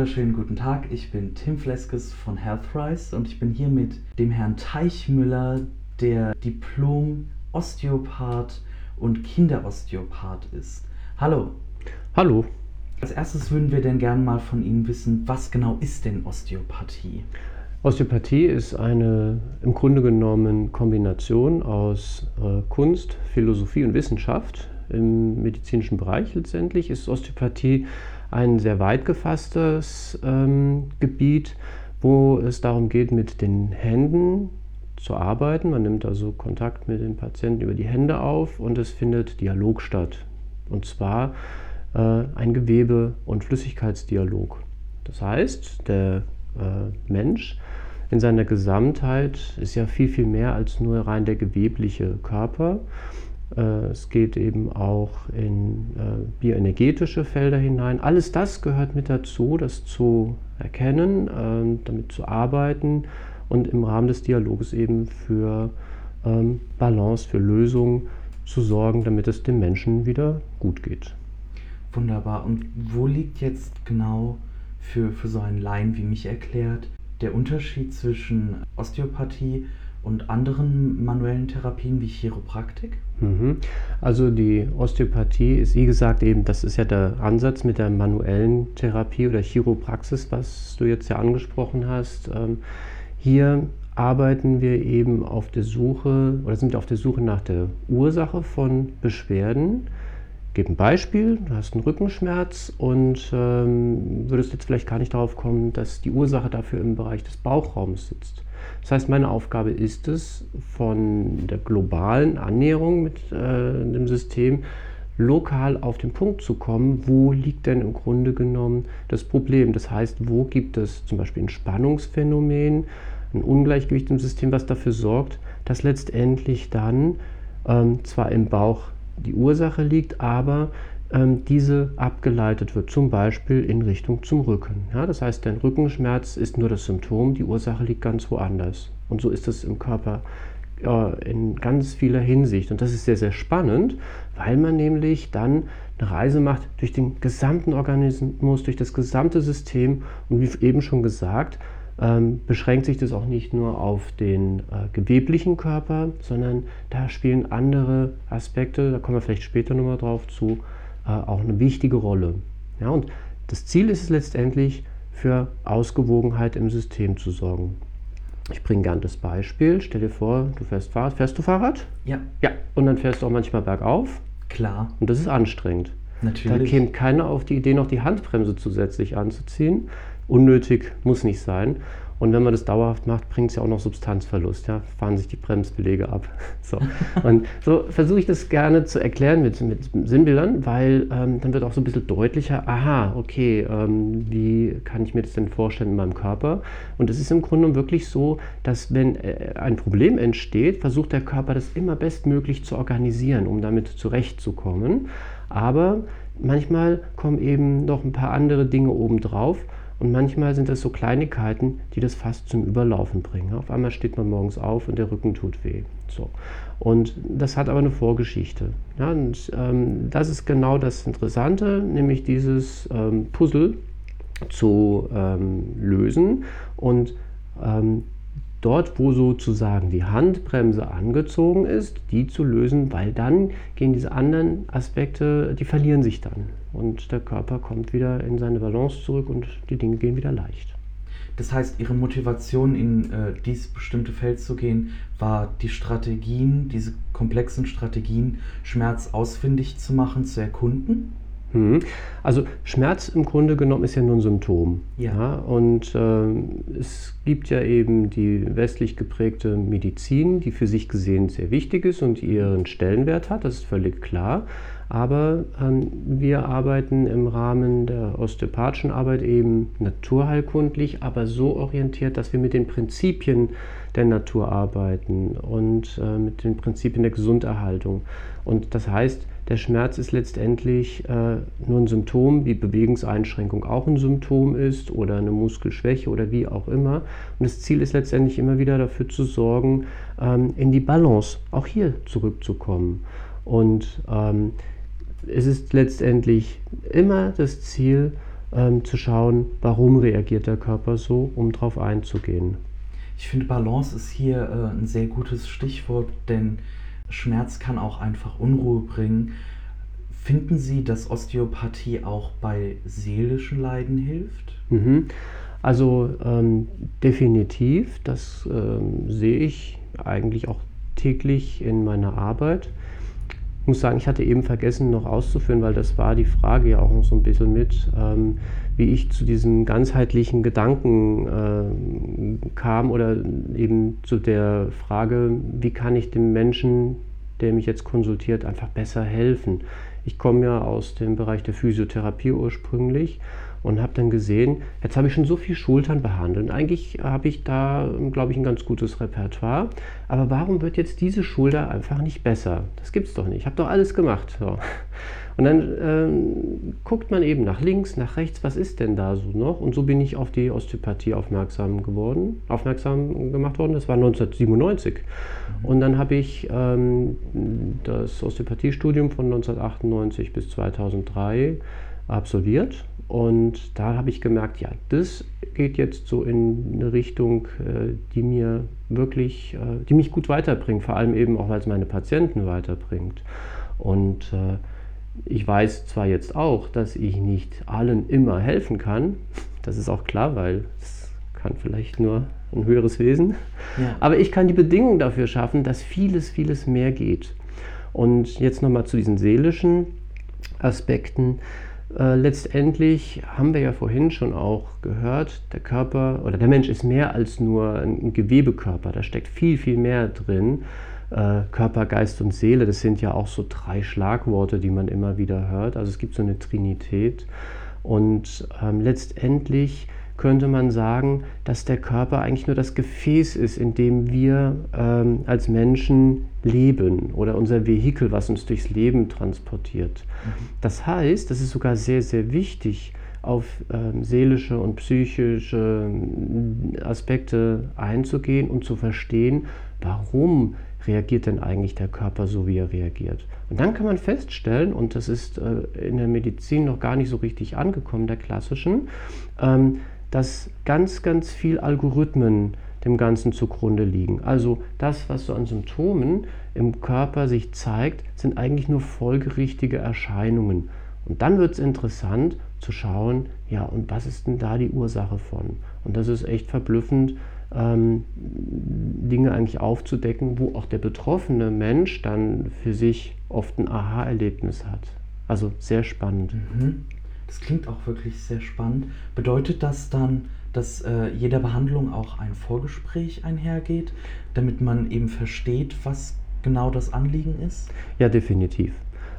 wunderschönen guten Tag. Ich bin Tim Fleskes von Healthrise und ich bin hier mit dem Herrn Teichmüller, der Diplom-Osteopath und Kinderosteopath ist. Hallo. Hallo. Als erstes würden wir denn gerne mal von Ihnen wissen, was genau ist denn Osteopathie? Osteopathie ist eine im Grunde genommen Kombination aus äh, Kunst, Philosophie und Wissenschaft. Im medizinischen Bereich letztendlich ist Osteopathie ein sehr weit gefasstes ähm, Gebiet, wo es darum geht, mit den Händen zu arbeiten. Man nimmt also Kontakt mit den Patienten über die Hände auf und es findet Dialog statt. Und zwar äh, ein Gewebe- und Flüssigkeitsdialog. Das heißt, der äh, Mensch in seiner Gesamtheit ist ja viel, viel mehr als nur rein der gewebliche Körper. Äh, es geht eben auch in äh, bioenergetische Felder hinein. Alles das gehört mit dazu, das zu erkennen, äh, damit zu arbeiten und im Rahmen des Dialoges eben für ähm, Balance, für Lösungen zu sorgen, damit es dem Menschen wieder gut geht. Wunderbar. Und wo liegt jetzt genau für, für so einen Laien wie mich erklärt der Unterschied zwischen Osteopathie und anderen manuellen Therapien wie Chiropraktik? Mhm. Also die Osteopathie ist, wie gesagt, eben, das ist ja der Ansatz mit der manuellen Therapie oder Chiropraxis, was du jetzt ja angesprochen hast. Ähm, hier arbeiten wir eben auf der Suche oder sind auf der Suche nach der Ursache von Beschwerden gebe ein Beispiel, du hast einen Rückenschmerz und ähm, würdest jetzt vielleicht gar nicht darauf kommen, dass die Ursache dafür im Bereich des Bauchraums sitzt. Das heißt, meine Aufgabe ist es, von der globalen Annäherung mit äh, dem System lokal auf den Punkt zu kommen, wo liegt denn im Grunde genommen das Problem. Das heißt, wo gibt es zum Beispiel ein Spannungsphänomen, ein Ungleichgewicht im System, was dafür sorgt, dass letztendlich dann ähm, zwar im Bauch die Ursache liegt, aber ähm, diese abgeleitet wird, zum Beispiel in Richtung zum Rücken. Ja, das heißt, der Rückenschmerz ist nur das Symptom, die Ursache liegt ganz woanders. Und so ist es im Körper äh, in ganz vieler Hinsicht. Und das ist sehr, sehr spannend, weil man nämlich dann eine Reise macht durch den gesamten Organismus, durch das gesamte System und wie eben schon gesagt, ähm, beschränkt sich das auch nicht nur auf den äh, geweblichen Körper, sondern da spielen andere Aspekte, da kommen wir vielleicht später nochmal drauf zu, äh, auch eine wichtige Rolle. Ja, und das Ziel ist es letztendlich, für Ausgewogenheit im System zu sorgen. Ich bringe gern das Beispiel. Stell dir vor, du fährst Fahrrad. Fährst du Fahrrad? Ja. Ja, und dann fährst du auch manchmal bergauf. Klar. Und das ist anstrengend. Natürlich. Da käme keiner auf die Idee, noch die Handbremse zusätzlich anzuziehen unnötig, muss nicht sein. Und wenn man das dauerhaft macht, bringt es ja auch noch Substanzverlust. Ja? Fahren sich die Bremsbelege ab. So. Und so versuche ich das gerne zu erklären mit, mit Sinnbildern, weil ähm, dann wird auch so ein bisschen deutlicher, aha, okay, ähm, wie kann ich mir das denn vorstellen in meinem Körper? Und es ist im Grunde wirklich so, dass wenn äh, ein Problem entsteht, versucht der Körper das immer bestmöglich zu organisieren, um damit zurechtzukommen. Aber manchmal kommen eben noch ein paar andere Dinge obendrauf. Und manchmal sind das so Kleinigkeiten, die das fast zum Überlaufen bringen. Auf einmal steht man morgens auf und der Rücken tut weh. So. Und das hat aber eine Vorgeschichte. Ja, und, ähm, das ist genau das Interessante, nämlich dieses ähm, Puzzle zu ähm, lösen und ähm, dort, wo sozusagen die Handbremse angezogen ist, die zu lösen, weil dann gehen diese anderen Aspekte, die verlieren sich dann. Und der Körper kommt wieder in seine Balance zurück und die Dinge gehen wieder leicht. Das heißt, Ihre Motivation, in äh, dieses bestimmte Feld zu gehen, war die Strategien, diese komplexen Strategien, Schmerz ausfindig zu machen, zu erkunden? Mhm. Also Schmerz im Grunde genommen ist ja nur ein Symptom. Ja. ja und äh, es gibt ja eben die westlich geprägte Medizin, die für sich gesehen sehr wichtig ist und ihren Stellenwert hat, das ist völlig klar. Aber ähm, wir arbeiten im Rahmen der osteopathischen Arbeit eben naturheilkundlich, aber so orientiert, dass wir mit den Prinzipien der Natur arbeiten und äh, mit den Prinzipien der Gesunderhaltung. Und das heißt, der Schmerz ist letztendlich äh, nur ein Symptom, wie Bewegungseinschränkung auch ein Symptom ist oder eine Muskelschwäche oder wie auch immer. Und das Ziel ist letztendlich immer wieder dafür zu sorgen, ähm, in die Balance auch hier zurückzukommen. Und ähm, es ist letztendlich immer das Ziel, ähm, zu schauen, warum reagiert der Körper so, um darauf einzugehen. Ich finde, Balance ist hier äh, ein sehr gutes Stichwort, denn Schmerz kann auch einfach Unruhe bringen. Finden Sie, dass Osteopathie auch bei seelischen Leiden hilft? Mhm. Also ähm, definitiv, das ähm, sehe ich eigentlich auch täglich in meiner Arbeit. Ich muss sagen, ich hatte eben vergessen noch auszuführen, weil das war die Frage ja auch noch so ein bisschen mit, ähm, wie ich zu diesem ganzheitlichen Gedanken äh, kam oder eben zu der Frage, wie kann ich dem Menschen, der mich jetzt konsultiert, einfach besser helfen. Ich komme ja aus dem Bereich der Physiotherapie ursprünglich und habe dann gesehen, jetzt habe ich schon so viel Schultern behandelt. Und eigentlich habe ich da, glaube ich, ein ganz gutes Repertoire. Aber warum wird jetzt diese Schulter einfach nicht besser? Das gibt es doch nicht. Ich habe doch alles gemacht. So. Und dann ähm, guckt man eben nach links, nach rechts, was ist denn da so noch? Und so bin ich auf die Osteopathie aufmerksam geworden, aufmerksam gemacht worden. Das war 1997. Mhm. Und dann habe ich ähm, das Osteopathiestudium von 1998 bis 2003 absolviert und da habe ich gemerkt, ja, das geht jetzt so in eine Richtung, äh, die mir wirklich, äh, die mich gut weiterbringt, vor allem eben auch, weil es meine Patienten weiterbringt. Und äh, ich weiß zwar jetzt auch, dass ich nicht allen immer helfen kann, das ist auch klar, weil es kann vielleicht nur ein höheres Wesen, ja. aber ich kann die Bedingungen dafür schaffen, dass vieles, vieles mehr geht. Und jetzt nochmal zu diesen seelischen Aspekten. Äh, letztendlich haben wir ja vorhin schon auch gehört, der Körper oder der Mensch ist mehr als nur ein Gewebekörper, da steckt viel, viel mehr drin. Äh, Körper, Geist und Seele, das sind ja auch so drei Schlagworte, die man immer wieder hört. Also es gibt so eine Trinität. Und ähm, letztendlich könnte man sagen, dass der Körper eigentlich nur das Gefäß ist, in dem wir ähm, als Menschen leben oder unser Vehikel, was uns durchs Leben transportiert. Mhm. Das heißt, das ist sogar sehr, sehr wichtig, auf ähm, seelische und psychische ähm, Aspekte einzugehen und zu verstehen, warum reagiert denn eigentlich der Körper so, wie er reagiert. Und dann kann man feststellen, und das ist äh, in der Medizin noch gar nicht so richtig angekommen, der klassischen, ähm, dass ganz, ganz viel Algorithmen dem Ganzen zugrunde liegen. Also das, was so an Symptomen im Körper sich zeigt, sind eigentlich nur folgerichtige Erscheinungen. Und dann wird es interessant zu schauen, ja, und was ist denn da die Ursache von? Und das ist echt verblüffend, ähm, Dinge eigentlich aufzudecken, wo auch der betroffene Mensch dann für sich oft ein Aha-Erlebnis hat. Also sehr spannend. Mhm. Das klingt auch wirklich sehr spannend. Bedeutet das dann, dass äh, jeder Behandlung auch ein Vorgespräch einhergeht, damit man eben versteht, was genau das Anliegen ist? Ja, definitiv.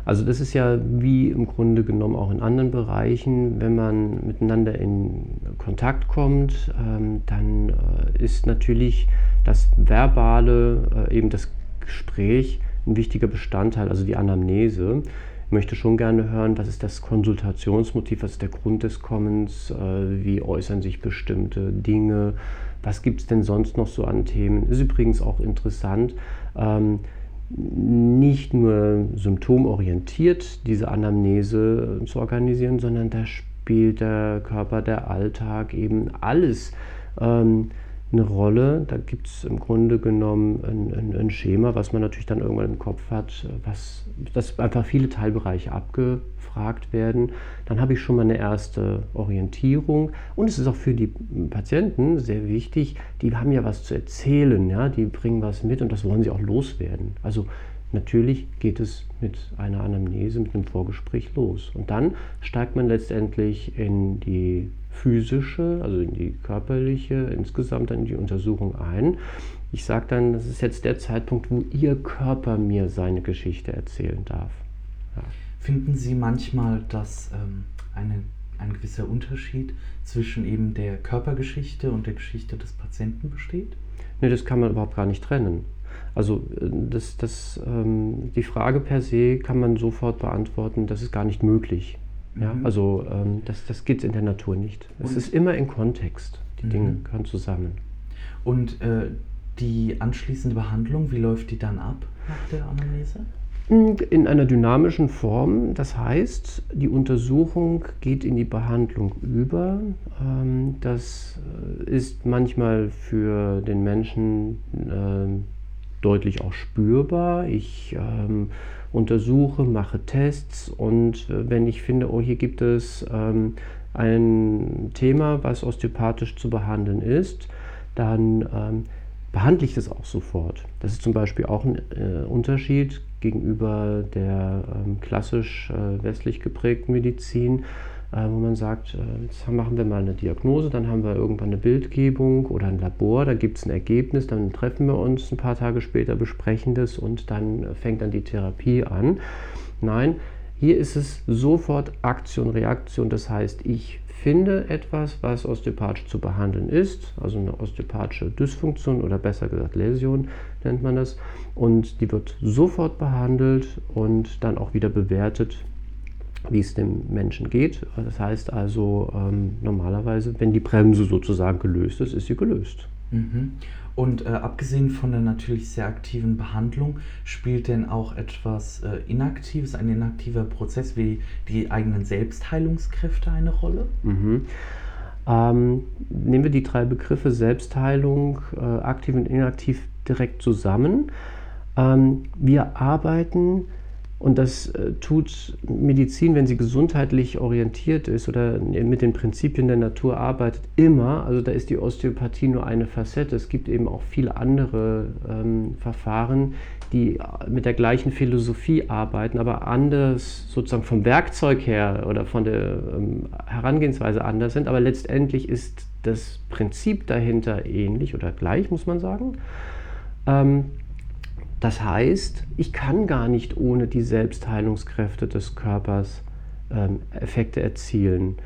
Also das ist ja wie im Grunde genommen auch in anderen Bereichen, wenn man miteinander in Kontakt kommt, ähm, dann äh, ist natürlich das Verbale, äh, eben das Gespräch ein wichtiger Bestandteil, also die Anamnese möchte schon gerne hören, was ist das Konsultationsmotiv, was ist der Grund des Kommens, äh, wie äußern sich bestimmte Dinge, was gibt es denn sonst noch so an Themen. Ist übrigens auch interessant, ähm, nicht nur symptomorientiert diese Anamnese zu organisieren, sondern da spielt der Körper, der Alltag eben alles. Ähm, eine Rolle. Da gibt es im Grunde genommen ein, ein, ein, Schema, was man natürlich dann irgendwann im Kopf hat, was, dass einfach viele Teilbereiche abgefragt werden. Dann habe ich schon mal eine erste Orientierung. Und es ist auch für die Patienten sehr wichtig, die haben ja was zu erzählen, ja? die bringen was mit und das wollen sie auch loswerden. Also Natürlich geht es mit einer Anamnese, mit einem Vorgespräch los. Und dann steigt man letztendlich in die physische, also in die körperliche, insgesamt in die Untersuchung ein. Ich sage dann, das ist jetzt der Zeitpunkt, wo Ihr Körper mir seine Geschichte erzählen darf. Ja. Finden Sie manchmal, dass ähm, eine, ein gewisser Unterschied zwischen eben der Körpergeschichte und der Geschichte des Patienten besteht? Ne, das kann man überhaupt gar nicht trennen. Also äh, das, das, ähm, die Frage per se kann man sofort beantworten, das ist gar nicht möglich. Ja, mhm. Also ähm, das, das geht in der Natur nicht. Es ist immer in Kontext. Die mhm. Dinge gehören zusammen. Und äh, die anschließende Behandlung, wie läuft die dann ab nach der Anamnese? In einer dynamischen Form, das heißt, die Untersuchung geht in die Behandlung über. Ähm, das äh, ist manchmal für den Menschen ähm, deutlich auch spürbar. Ich ähm, untersuche, mache Tests und äh, wenn ich finde, oh, hier gibt es ein Thema, was osteopathisch zu behandeln ist, dann behandle ich das auch sofort. Das ist zum Beispiel auch ein äh, Unterschied gegenüber der ähm, klassisch äh, westlich geprägten Medizin, wo man sagt, äh, jetzt machen wir mal eine Diagnose, dann haben wir irgendwann eine Bildgebung oder ein Labor, da gibt es ein Ergebnis, dann treffen wir uns ein paar Tage später, besprechen das und dann fängt dann die Therapie an. Nein, hier ist es sofort Aktion, Reaktion. Das heißt, ich finde etwas, was osteopathisch zu behandeln ist, also eine osteopathische Dysfunktion oder besser gesagt Läsion nennt man das, und die wird sofort behandelt und dann auch wieder bewertet, wie es dem Menschen geht. Das heißt also ähm, normalerweise, wenn die Bremse sozusagen gelöst ist, ist sie gelöst. Mhm. Und äh, abgesehen von der natürlich sehr aktiven Behandlung, spielt denn auch etwas äh, Inaktives, ein inaktiver Prozess wie die eigenen Selbstheilungskräfte eine Rolle? Mhm. Ähm, nehmen wir die drei Begriffe Selbstheilung, äh, aktiv und inaktiv direkt zusammen. Ähm, wir arbeiten und das äh, tut Medizin, wenn sie gesundheitlich orientiert ist oder mit den Prinzipien der Natur arbeitet, immer. Also da ist die Osteopathie nur eine Facette. Es gibt eben auch viele andere ähm, Verfahren, die mit der gleichen Philosophie arbeiten, aber anders sozusagen vom Werkzeug her oder von der ähm, Herangehensweise anders sind. Aber letztendlich ist das Prinzip dahinter ähnlich oder gleich, muss man sagen. Ähm, das heißt, ich kann gar nicht ohne die Selbstheilungskräfte des Körpers ähm, Effekte erzielen.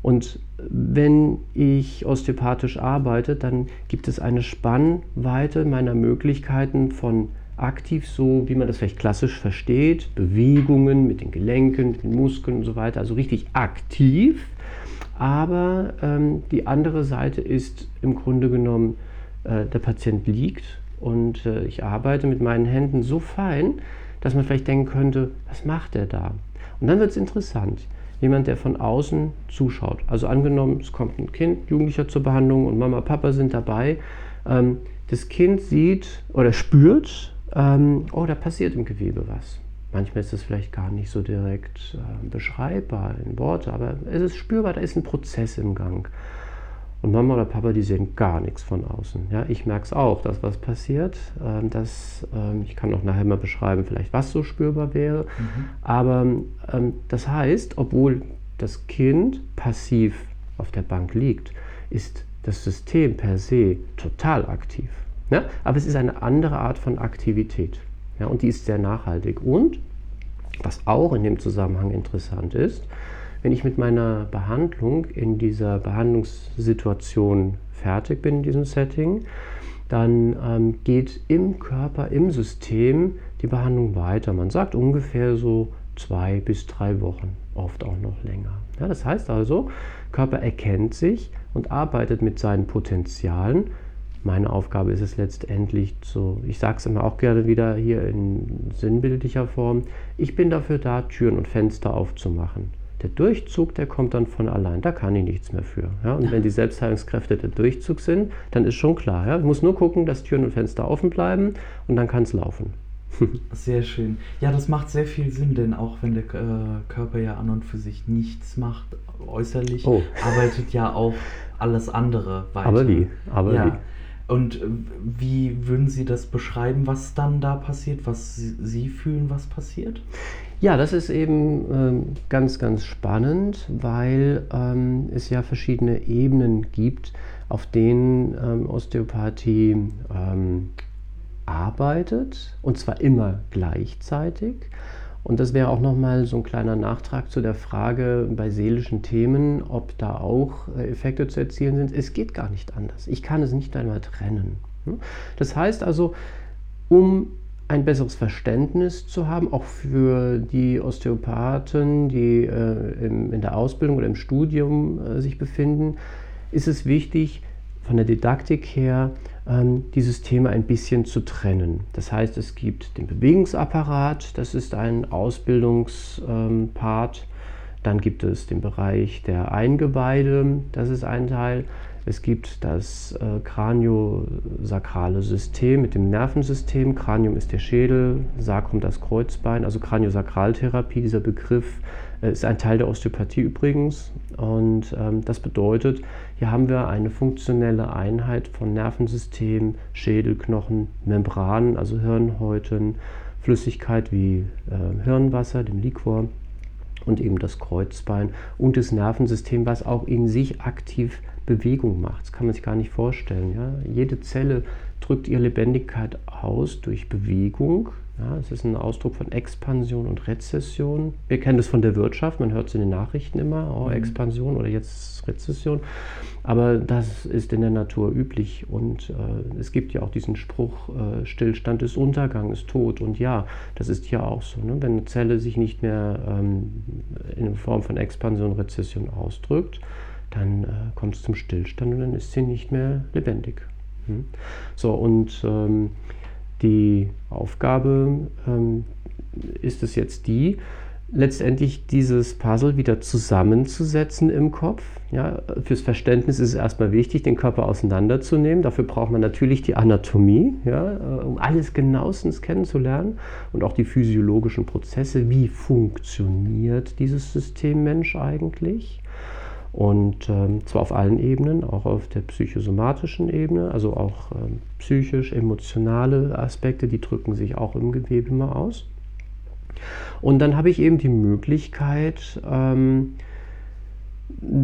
Und wenn ich osteopathisch arbeite, dann gibt es eine Spannweite meiner Möglichkeiten von aktiv, so wie man das vielleicht klassisch versteht, Bewegungen mit den Gelenken, mit den Muskeln und so weiter, also richtig aktiv. Aber ähm, die andere Seite ist im Grunde genommen, äh, der Patient liegt und äh, ich arbeite mit meinen Händen so fein, dass man vielleicht denken könnte, was macht er da? Und dann wird es interessant. Jemand, der von außen zuschaut. Also angenommen, es kommt ein Kind, Jugendlicher zur Behandlung und Mama, Papa sind dabei. Ähm, das Kind sieht oder spürt, ähm, oh, da passiert im Gewebe was. Manchmal ist es vielleicht gar nicht so direkt äh, beschreibbar in Worte, aber es ist spürbar, da ist ein Prozess im Gang. Und Mama oder Papa, die sehen gar nichts von außen. Ja, ich merke es auch, dass was passiert. Ähm, dass, ähm, ich kann auch nachher mal beschreiben, vielleicht was so spürbar wäre. Mhm. Aber ähm, das heißt, obwohl das Kind passiv auf der Bank liegt, ist das System per se total aktiv. Ja? Aber es ist eine andere Art von Aktivität. Ja? Und die ist sehr nachhaltig. Und was auch in dem Zusammenhang interessant ist, wenn ich mit meiner Behandlung in dieser Behandlungssituation fertig bin, in diesem Setting, dann ähm, geht im Körper, im System die Behandlung weiter. Man sagt ungefähr so zwei bis drei Wochen, oft auch noch länger. Ja, das heißt also, Körper erkennt sich und arbeitet mit seinen Potenzialen. Meine Aufgabe ist es letztendlich so, ich sage es immer auch gerne wieder hier in sinnbildlicher Form, ich bin dafür da, Türen und Fenster aufzumachen. Der Durchzug, der kommt dann von allein, da kann ich nichts mehr für. Ja? Und wenn die Selbstheilungskräfte der Durchzug sind, dann ist schon klar. Ja? Ich muss nur gucken, dass Türen und Fenster offen bleiben und dann kann es laufen. sehr schön. Ja, das macht sehr viel Sinn, denn auch wenn der äh, Körper ja an und für sich nichts macht, äußerlich, oh. arbeitet ja auch alles andere weiter. Aber wie? Aber ja. wie? Und äh, wie würden Sie das beschreiben, was dann da passiert, was Sie fühlen, was passiert? Ja, das ist eben ähm, ganz, ganz spannend, weil ähm, es ja verschiedene Ebenen gibt, auf denen ähm, Osteopathie ähm, arbeitet, und zwar immer gleichzeitig. Und das wäre auch nochmal so ein kleiner Nachtrag zu der Frage bei seelischen Themen, ob da auch äh, Effekte zu erzielen sind. Es geht gar nicht anders. Ich kann es nicht einmal trennen. Hm? Das heißt also, um ein besseres Verständnis zu haben, auch für die Osteopathen, die äh, im, in der Ausbildung oder im Studium äh, sich befinden, ist es wichtig, von der Didaktik her dieses Thema ein bisschen zu trennen. Das heißt, es gibt den Bewegungsapparat, das ist ein Ausbildungspart. Dann gibt es den Bereich der Eingeweide, das ist ein Teil. Es gibt das äh, kraniosakrale System mit dem Nervensystem. Kranium ist der Schädel, Sacrum das Kreuzbein, also Kraniosakraltherapie. Dieser Begriff äh, ist ein Teil der Osteopathie übrigens. Und ähm, das bedeutet, hier haben wir eine funktionelle Einheit von Nervensystem, Schädel, Knochen, Membranen, also Hirnhäuten, Flüssigkeit wie äh, Hirnwasser, dem Liquor und eben das Kreuzbein und das Nervensystem, was auch in sich aktiv Bewegung macht. Das kann man sich gar nicht vorstellen. Ja? Jede Zelle drückt ihre Lebendigkeit aus durch Bewegung. Ja, es ist ein Ausdruck von Expansion und Rezession. Wir kennen das von der Wirtschaft, man hört es in den Nachrichten immer, oh, mhm. Expansion oder jetzt Rezession. Aber das ist in der Natur üblich und äh, es gibt ja auch diesen Spruch, äh, Stillstand ist Untergang, ist Tod. Und ja, das ist hier auch so. Ne? Wenn eine Zelle sich nicht mehr ähm, in Form von Expansion und Rezession ausdrückt, dann äh, kommt es zum Stillstand und dann ist sie nicht mehr lebendig. Hm? So, und ähm, die Aufgabe ähm, ist es jetzt die, letztendlich dieses Puzzle wieder zusammenzusetzen im Kopf. Ja, fürs Verständnis ist es erstmal wichtig, den Körper auseinanderzunehmen. Dafür braucht man natürlich die Anatomie, ja, äh, um alles genauestens kennenzulernen und auch die physiologischen Prozesse. Wie funktioniert dieses System Mensch eigentlich? Und ähm, zwar auf allen Ebenen, auch auf der psychosomatischen Ebene, also auch ähm, psychisch, emotionale Aspekte, die drücken sich auch im Gewebe mal aus. Und dann habe ich eben die Möglichkeit ähm,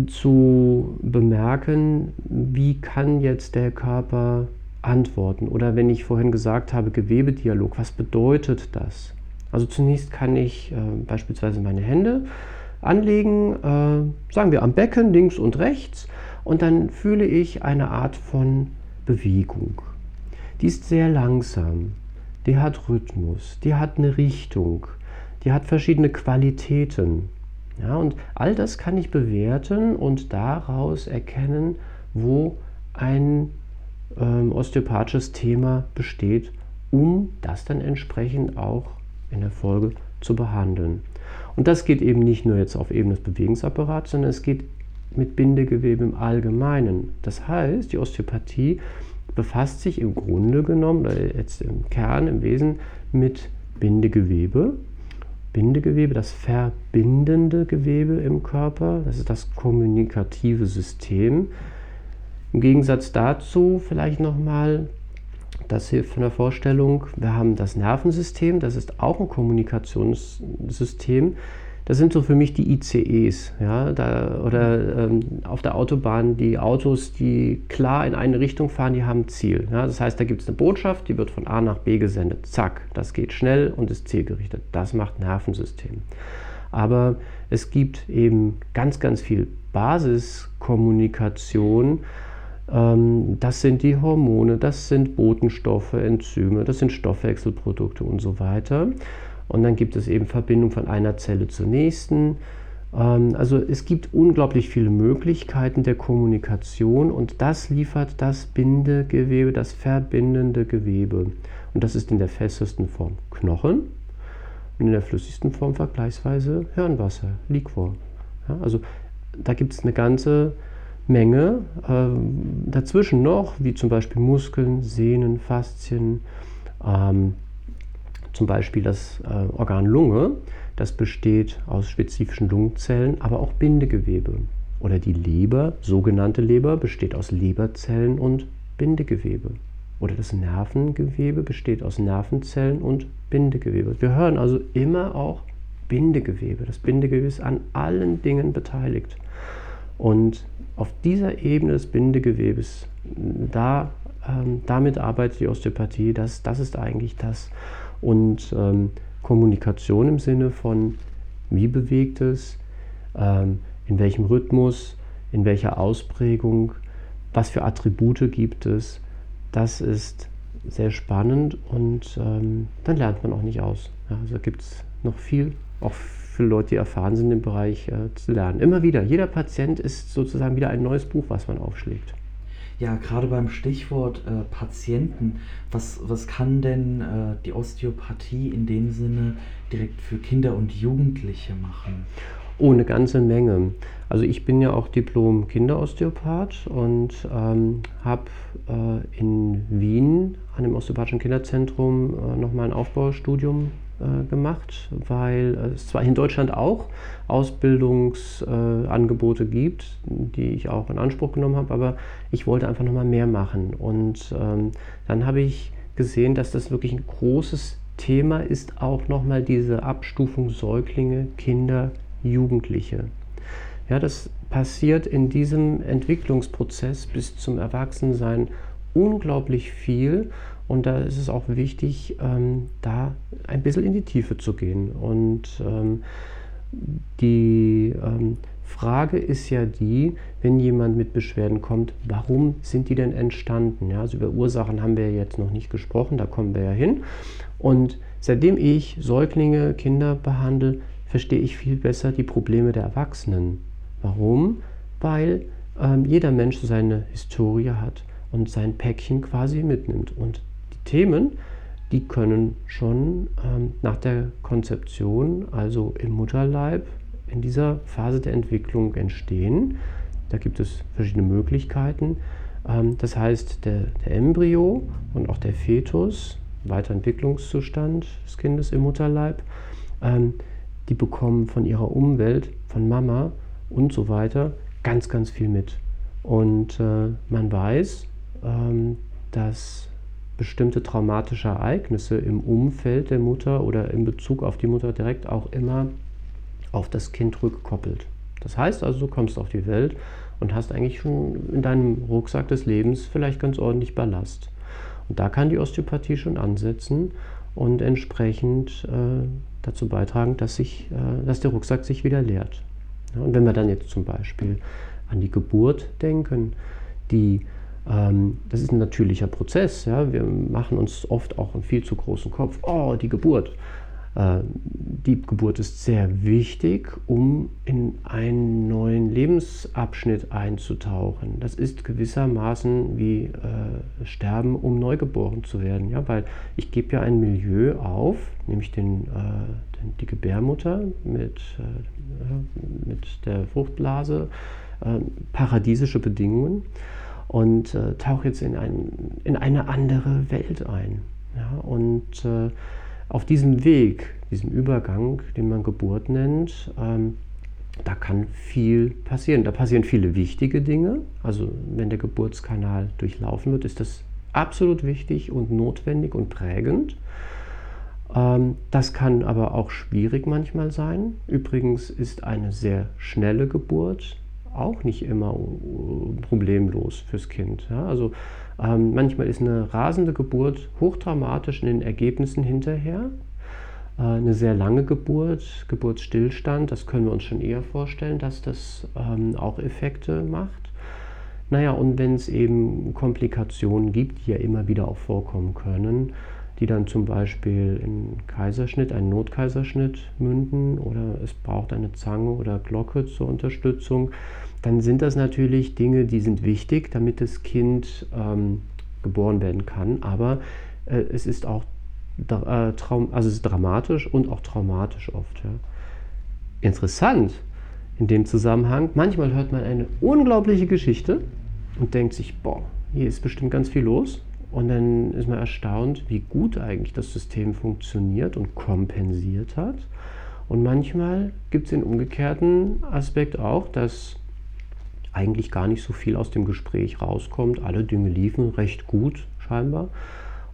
zu bemerken, wie kann jetzt der Körper antworten. Oder wenn ich vorhin gesagt habe, Gewebedialog, was bedeutet das? Also zunächst kann ich äh, beispielsweise meine Hände anlegen, äh, sagen wir am Becken links und rechts, und dann fühle ich eine Art von Bewegung. Die ist sehr langsam, die hat Rhythmus, die hat eine Richtung, die hat verschiedene Qualitäten. Ja, und all das kann ich bewerten und daraus erkennen, wo ein ähm, osteopathisches Thema besteht, um das dann entsprechend auch in der Folge zu behandeln. Und das geht eben nicht nur jetzt auf Ebene des Bewegungsapparats, sondern es geht mit Bindegewebe im Allgemeinen. Das heißt, die Osteopathie befasst sich im Grunde genommen, jetzt im Kern, im Wesen, mit Bindegewebe. Bindegewebe, das verbindende Gewebe im Körper, das ist das kommunikative System. Im Gegensatz dazu vielleicht nochmal das hilft von der Vorstellung. Wir haben das Nervensystem, das ist auch ein Kommunikationssystem. Das sind so für mich die ICEs, ja, da, oder ähm, auf der Autobahn die Autos, die klar in eine Richtung fahren, die haben Ziel. Ja. Das heißt, da gibt es eine Botschaft, die wird von A nach B gesendet. Zack, das geht schnell und ist zielgerichtet. Das macht Nervensystem. Aber es gibt eben ganz, ganz viel Basiskommunikation das sind die Hormone, das sind Botenstoffe, Enzyme, das sind Stoffwechselprodukte und so weiter. Und dann gibt es eben Verbindung von einer Zelle zur nächsten. Ähm, also es gibt unglaublich viele Möglichkeiten der Kommunikation und das liefert das Bindegewebe, das verbindende Gewebe. Und das ist in der festesten Form Knochen und in der flüssigsten Form vergleichsweise Hirnwasser, Liquor. Ja, also da gibt es eine ganze Menge. Äh, dazwischen noch, wie zum Beispiel Muskeln, Sehnen, Faszien, ähm, zum Beispiel das äh, Organ Lunge, das besteht aus spezifischen Lungenzellen, aber auch Bindegewebe. Oder die Leber, sogenannte Leber, besteht aus Leberzellen und Bindegewebe. Oder das Nervengewebe besteht aus Nervenzellen und Bindegewebe. Wir hören also immer auch Bindegewebe. Das Bindegewebe ist an allen Dingen beteiligt. Und auf dieser Ebene des Bindegewebes, da, ähm, damit arbeitet die Osteopathie, das, das ist eigentlich das. Und ähm, Kommunikation im Sinne von, wie bewegt es, ähm, in welchem Rhythmus, in welcher Ausprägung, was für Attribute gibt es, das ist sehr spannend und ähm, dann lernt man auch nicht aus. Ja, also gibt es noch viel, auch für Leute, die erfahren sind im Bereich, äh, zu lernen. Immer wieder. Jeder Patient ist sozusagen wieder ein neues Buch, was man aufschlägt. Ja, gerade beim Stichwort äh, Patienten, was, was kann denn äh, die Osteopathie in dem Sinne direkt für Kinder und Jugendliche machen? Oh, eine ganze Menge. Also ich bin ja auch Diplom-Kinderosteopath und ähm, habe äh, in Wien an dem Osteopathischen Kinderzentrum äh, nochmal ein Aufbaustudium äh, gemacht, weil es zwar in Deutschland auch Ausbildungsangebote gibt, die ich auch in Anspruch genommen habe, aber ich wollte einfach nochmal mehr machen. Und ähm, dann habe ich gesehen, dass das wirklich ein großes Thema ist, auch nochmal diese Abstufung Säuglinge, Kinder, Jugendliche. Ja, das passiert in diesem Entwicklungsprozess bis zum Erwachsensein unglaublich viel und da ist es auch wichtig, ähm, da ein bisschen in die Tiefe zu gehen. Und ähm, die ähm, Frage ist ja die, wenn jemand mit Beschwerden kommt, warum sind die denn entstanden? Ja, also über Ursachen haben wir jetzt noch nicht gesprochen, da kommen wir ja hin. Und seitdem ich Säuglinge, Kinder behandle, verstehe ich viel besser die Probleme der Erwachsenen. Warum? Weil ähm, jeder Mensch seine Historie hat und sein Päckchen quasi mitnimmt. Und Themen, die können schon ähm, nach der Konzeption, also im Mutterleib, in dieser Phase der Entwicklung entstehen. Da gibt es verschiedene Möglichkeiten. Ähm, das heißt, der, der, Embryo und auch der Fetus, Weiterentwicklungszustand des Kindes im Mutterleib, ähm, die bekommen von ihrer Umwelt, von Mama und so weiter ganz, ganz viel mit. Und äh, man weiß, ähm, dass bestimmte traumatische Ereignisse im Umfeld der Mutter oder in Bezug auf die Mutter direkt auch immer auf das Kind rückkoppelt. Das heißt also, du kommst auf die Welt und hast eigentlich schon in deinem Rucksack des Lebens vielleicht ganz ordentlich Ballast. Und da kann die Osteopathie schon ansetzen und entsprechend äh, dazu beitragen, dass, sich, äh, dass der Rucksack sich wieder leert. Ja, und wenn wir dann jetzt zum Beispiel an die Geburt denken, die das ist ein natürlicher Prozess. Ja? Wir machen uns oft auch einen viel zu großen Kopf. Oh, die Geburt. Äh, die Geburt ist sehr wichtig, um in einen neuen Lebensabschnitt einzutauchen. Das ist gewissermaßen wie äh, Sterben, um neugeboren zu werden. Ja? Weil ich gebe ja ein Milieu auf, nämlich den, äh, den die Gebärmutter mit, äh, mit der Fruchtblase, äh, paradiesische Bedingungen und äh, tauche jetzt in, ein, in eine andere Welt ein. Ja? Und äh, auf diesem Weg, diesem Übergang, den man Geburt nennt, ähm, da kann viel passieren. Da passieren viele wichtige Dinge. Also wenn der Geburtskanal durchlaufen wird, ist das absolut wichtig und notwendig und prägend. Ähm, das kann aber auch schwierig manchmal sein. Übrigens ist eine sehr schnelle Geburt auch nicht immer problemlos fürs Kind. Ja? Also ähm, manchmal ist eine rasende Geburt hochdramatisch in den Ergebnissen hinterher. Äh, eine sehr lange Geburt, Geburtsstillstand, das können wir uns schon eher vorstellen, dass das ähm, auch Effekte macht. Naja, und wenn es eben Komplikationen gibt, die ja immer wieder auch vorkommen können, die dann zum Beispiel in Kaiserschnitt, einen Notkaiserschnitt münden oder es braucht eine Zange oder Glocke zur Unterstützung, dann sind das natürlich Dinge, die sind wichtig, damit das Kind ähm, geboren werden kann. Aber äh, es ist auch äh, also es ist dramatisch und auch traumatisch oft. Ja. Interessant in dem Zusammenhang, manchmal hört man eine unglaubliche Geschichte und denkt sich, boah, hier ist bestimmt ganz viel los. Und dann ist man erstaunt, wie gut eigentlich das System funktioniert und kompensiert hat. Und manchmal gibt es den umgekehrten Aspekt auch, dass eigentlich gar nicht so viel aus dem Gespräch rauskommt. Alle Dinge liefen recht gut scheinbar.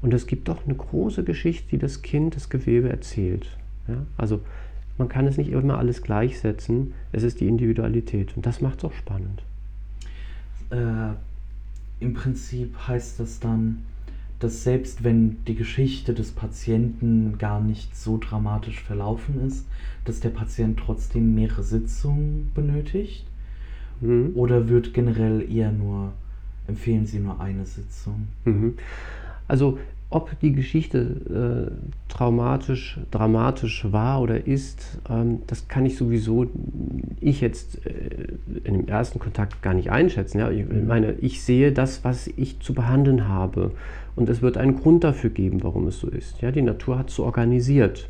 Und es gibt doch eine große Geschichte, die das Kind das Gewebe erzählt. Ja? Also man kann es nicht immer alles gleichsetzen. Es ist die Individualität und das macht es auch spannend. Äh, Im Prinzip heißt das dann, dass selbst wenn die Geschichte des Patienten gar nicht so dramatisch verlaufen ist, dass der Patient trotzdem mehrere Sitzungen benötigt Mhm. Oder wird generell eher nur, empfehlen Sie nur eine Sitzung? Mhm. Also ob die Geschichte äh, traumatisch, dramatisch war oder ist, ähm, das kann ich sowieso, ich jetzt äh, in dem ersten Kontakt gar nicht einschätzen. Ja? Ich mhm. meine, ich sehe das, was ich zu behandeln habe. Und es wird einen Grund dafür geben, warum es so ist. Ja? Die Natur hat es so organisiert.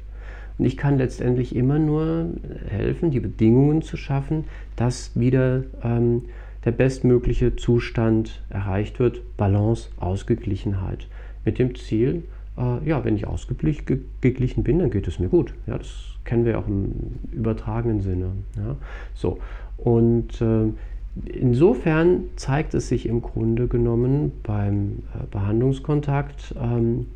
Und ich kann letztendlich immer nur helfen, die Bedingungen zu schaffen, dass wieder ähm, der bestmögliche Zustand erreicht wird. Balance, Ausgeglichenheit mit dem Ziel, äh, ja, wenn ich ausgeglichen bin, dann geht es mir gut. Ja, das kennen wir auch im übertragenen Sinne. Ja. So, und äh, insofern zeigt es sich im Grunde genommen beim äh, Behandlungskontakt, ähm,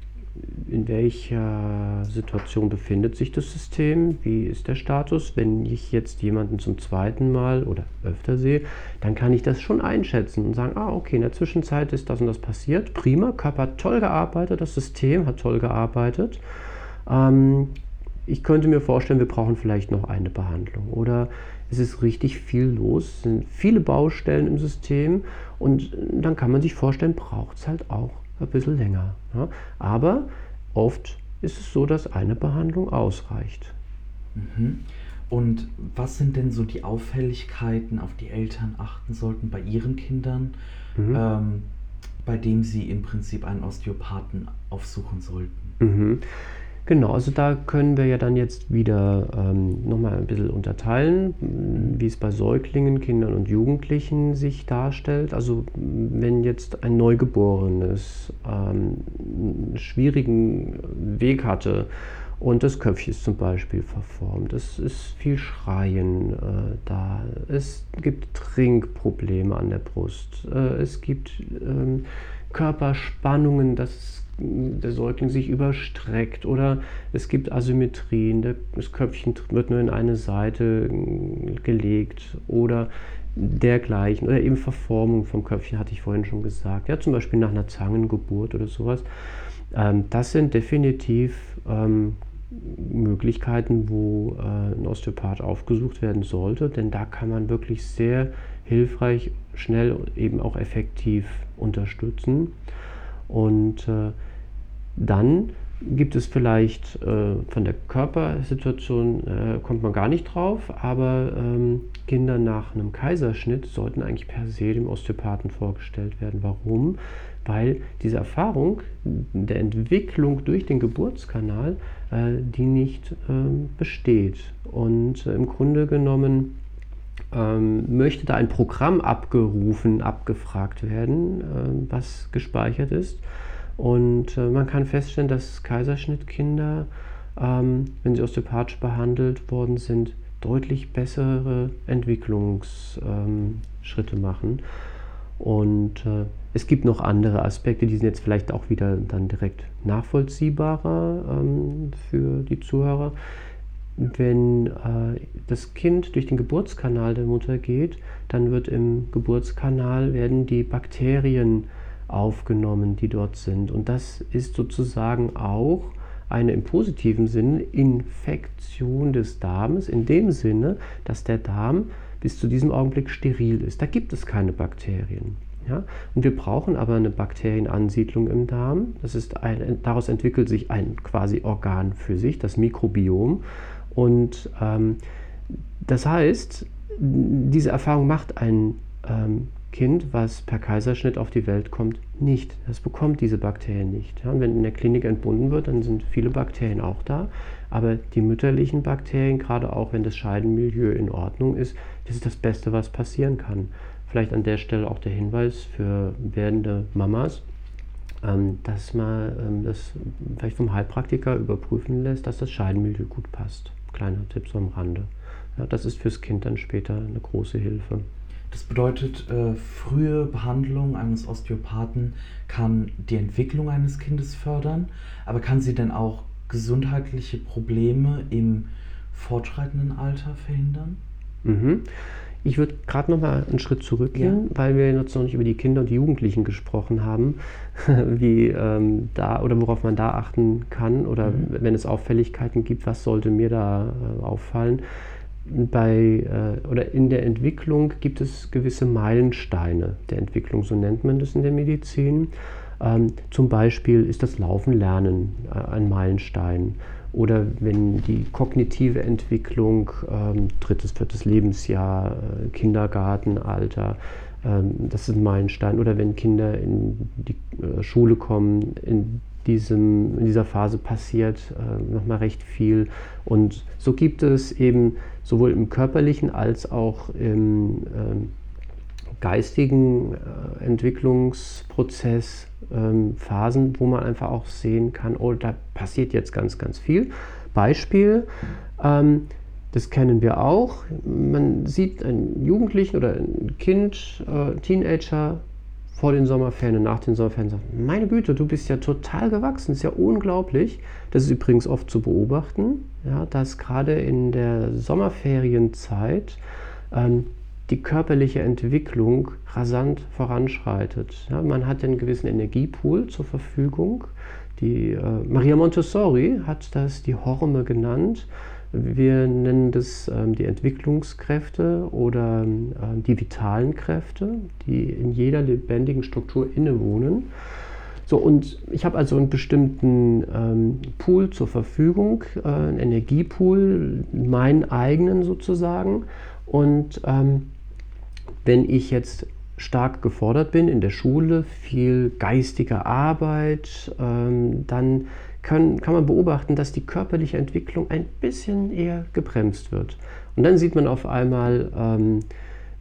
in welcher Situation befindet sich das System, wie ist der Status. Wenn ich jetzt jemanden zum zweiten Mal oder öfter sehe, dann kann ich das schon einschätzen und sagen, ah, okay, in der Zwischenzeit ist das und das passiert. Prima, Körper hat toll gearbeitet, das System hat toll gearbeitet. Ähm, ich könnte mir vorstellen, wir brauchen vielleicht noch eine Behandlung oder es ist richtig viel los, es sind viele Baustellen im System und dann kann man sich vorstellen, braucht es halt auch ein bisschen länger. Ja? Aber oft ist es so, dass eine Behandlung ausreicht. Mhm. Und was sind denn so die Auffälligkeiten, auf die Eltern achten sollten bei ihren Kindern, mhm. ähm, bei dem sie im Prinzip einen Osteopathen aufsuchen sollten? Mhm. Genau, also da können wir ja dann jetzt wieder ähm, nochmal ein bisschen unterteilen, wie es bei Säuglingen, Kindern und Jugendlichen sich darstellt. Also wenn jetzt ein Neugeborenes ähm, einen schwierigen Weg hatte und das Köpfchen ist zum Beispiel verformt, es ist viel Schreien äh, da, es gibt Trinkprobleme an der Brust, äh, es gibt ähm, Körperspannungen, das der Säugling sich überstreckt oder es gibt Asymmetrien, das Köpfchen wird nur in eine Seite gelegt oder dergleichen oder eben Verformung vom Köpfchen hatte ich vorhin schon gesagt, ja zum Beispiel nach einer Zangengeburt oder sowas. Ähm, das sind definitiv ähm, Möglichkeiten, wo äh, ein Osteopath aufgesucht werden sollte, denn da kann man wirklich sehr hilfreich, schnell und eben auch effektiv unterstützen. Und äh, dann gibt es vielleicht äh, von der Körpersituation, äh, kommt man gar nicht drauf, aber ähm, Kinder nach einem Kaiserschnitt sollten eigentlich per se dem Osteopathen vorgestellt werden. Warum? Weil diese Erfahrung der Entwicklung durch den Geburtskanal, äh, die nicht ähm, besteht. Und äh, im Grunde genommen ähm, möchte da ein Programm abgerufen, abgefragt werden, äh, was gespeichert ist. Und äh, man kann feststellen, dass Kaiserschnittkinder, ähm, wenn sie osteopathisch behandelt worden sind, deutlich bessere Entwicklungsschritte ähm, machen. Und äh, es gibt noch andere Aspekte, die sind jetzt vielleicht auch wieder dann direkt nachvollziehbarer ähm, für die Zuhörer. Wenn äh, das Kind durch den Geburtskanal der Mutter geht, dann wird im Geburtskanal werden die Bakterien aufgenommen, die dort sind. Und das ist sozusagen auch eine im positiven Sinne Infektion des Darmes, in dem Sinne, dass der Darm bis zu diesem Augenblick steril ist. Da gibt es keine Bakterien. Ja? Und wir brauchen aber eine Bakterienansiedlung im Darm. Das ist ein, daraus entwickelt sich ein quasi Organ für sich, das Mikrobiom. Und ähm, das heißt, diese Erfahrung macht ein ähm, Kind, was per Kaiserschnitt auf die Welt kommt, nicht. Das bekommt diese Bakterien nicht. Ja, wenn in der Klinik entbunden wird, dann sind viele Bakterien auch da. Aber die mütterlichen Bakterien, gerade auch wenn das Scheidenmilieu in Ordnung ist, das ist das Beste, was passieren kann. Vielleicht an der Stelle auch der Hinweis für werdende Mamas, ähm, dass man ähm, das vielleicht vom Heilpraktiker überprüfen lässt, dass das Scheidenmilieu gut passt. Kleiner Tipp so am Rande. Ja, das ist fürs Kind dann später eine große Hilfe. Das bedeutet, äh, frühe Behandlung eines Osteopathen kann die Entwicklung eines Kindes fördern, aber kann sie denn auch gesundheitliche Probleme im fortschreitenden Alter verhindern? Mhm. Ich würde gerade noch mal einen Schritt zurückgehen, ja. weil wir jetzt noch nicht über die Kinder und die Jugendlichen gesprochen haben, wie ähm, da oder worauf man da achten kann oder mhm. wenn es Auffälligkeiten gibt, was sollte mir da äh, auffallen bei äh, oder in der Entwicklung gibt es gewisse Meilensteine der Entwicklung, so nennt man das in der Medizin. Ähm, zum Beispiel ist das Laufen lernen äh, ein Meilenstein oder wenn die kognitive Entwicklung, ähm, drittes, viertes Lebensjahr, äh, Kindergartenalter, ähm, das ist ein Meilenstein. Oder wenn Kinder in die äh, Schule kommen, in, diesem, in dieser Phase passiert äh, nochmal recht viel. Und so gibt es eben sowohl im körperlichen als auch im äh, geistigen äh, Entwicklungsprozess ähm, Phasen, wo man einfach auch sehen kann, oh, da passiert jetzt ganz, ganz viel. Beispiel, ähm, das kennen wir auch. Man sieht einen Jugendlichen oder ein Kind, äh, Teenager vor den Sommerferien und nach den Sommerferien sagt, meine Güte, du bist ja total gewachsen, ist ja unglaublich. Das ist übrigens oft zu beobachten, ja, dass gerade in der Sommerferienzeit ähm, die körperliche Entwicklung rasant voranschreitet. Ja, man hat einen gewissen Energiepool zur Verfügung. Die, äh, Maria Montessori hat das die Horme genannt. Wir nennen das ähm, die Entwicklungskräfte oder ähm, die vitalen Kräfte, die in jeder lebendigen Struktur innewohnen. So, und ich habe also einen bestimmten ähm, Pool zur Verfügung, äh, einen Energiepool, meinen eigenen sozusagen. Und ähm, wenn ich jetzt stark gefordert bin in der Schule, viel geistige Arbeit, ähm, dann können, kann man beobachten, dass die körperliche Entwicklung ein bisschen eher gebremst wird. Und dann sieht man auf einmal, ähm,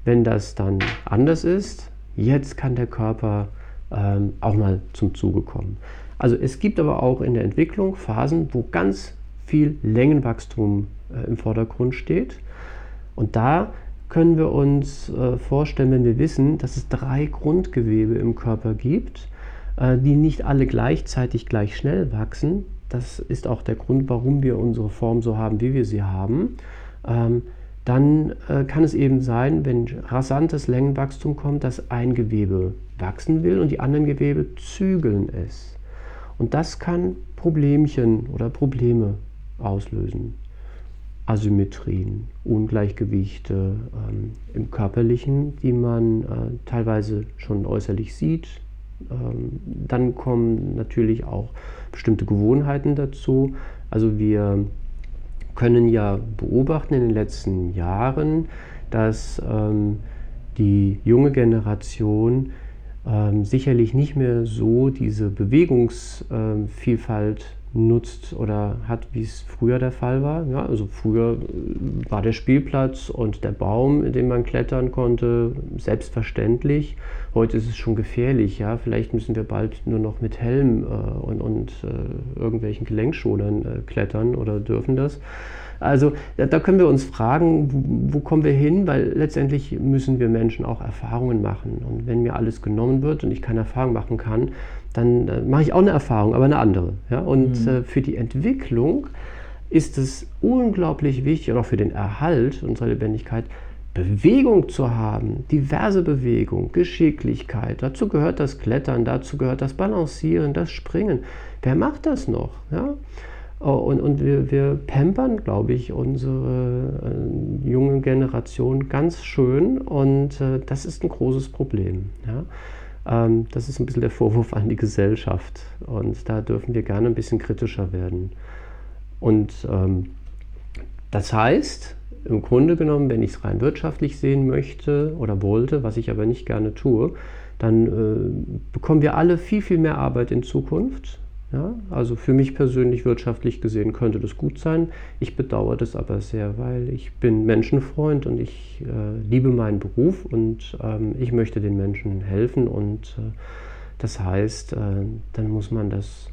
wenn das dann anders ist, jetzt kann der Körper ähm, auch mal zum Zuge kommen. Also es gibt aber auch in der Entwicklung Phasen, wo ganz viel Längenwachstum äh, im Vordergrund steht. Und da können wir uns äh, vorstellen, wenn wir wissen, dass es drei Grundgewebe im Körper gibt äh, die nicht alle gleichzeitig gleich schnell wachsen. Das ist auch der Grund, warum wir unsere Form so haben, wie wir sie haben. Ähm, dann äh, kann es eben sein, wenn rasantes Längenwachstum kommt, dass ein Gewebe wachsen will und die anderen Gewebe zügeln es. Und das kann Problemchen oder Probleme auslösen. Asymmetrien, Ungleichgewichte ähm, im körperlichen, die man äh, teilweise schon äußerlich sieht, ähm, dann kommen natürlich auch bestimmte Gewohnheiten dazu. Also wir können ja beobachten in den letzten Jahren, dass ähm, die junge Generation ähm, sicherlich nicht mehr so diese Bewegungsvielfalt nutzt oder hat, wie es früher der Fall war. Ja, also früher äh, war der Spielplatz und der Baum, in dem man klettern konnte, selbstverständlich. Heute ist es schon gefährlich. Ja? Vielleicht müssen wir bald nur noch mit Helm äh, und, und äh, irgendwelchen Gelenkschonern äh, klettern oder dürfen das. Also da können wir uns fragen, wo, wo kommen wir hin, weil letztendlich müssen wir Menschen auch Erfahrungen machen. Und wenn mir alles genommen wird und ich keine Erfahrung machen kann, dann äh, mache ich auch eine Erfahrung, aber eine andere. Ja? Und mhm. äh, für die Entwicklung ist es unglaublich wichtig, und auch für den Erhalt unserer Lebendigkeit, Bewegung zu haben, diverse Bewegung, Geschicklichkeit. Dazu gehört das Klettern, dazu gehört das Balancieren, das Springen. Wer macht das noch? Ja? Oh, und, und wir, wir pampern, glaube ich, unsere äh, junge Generation ganz schön und äh, das ist ein großes Problem. Ja? Ähm, das ist ein bisschen der Vorwurf an die Gesellschaft. Und da dürfen wir gerne ein bisschen kritischer werden. Und ähm, das heißt, im Grunde genommen, wenn ich es rein wirtschaftlich sehen möchte oder wollte, was ich aber nicht gerne tue, dann äh, bekommen wir alle viel, viel mehr Arbeit in Zukunft. Ja, also für mich persönlich wirtschaftlich gesehen könnte das gut sein. Ich bedauere das aber sehr, weil ich bin Menschenfreund und ich äh, liebe meinen Beruf und ähm, ich möchte den Menschen helfen und äh, das heißt, äh, dann muss man das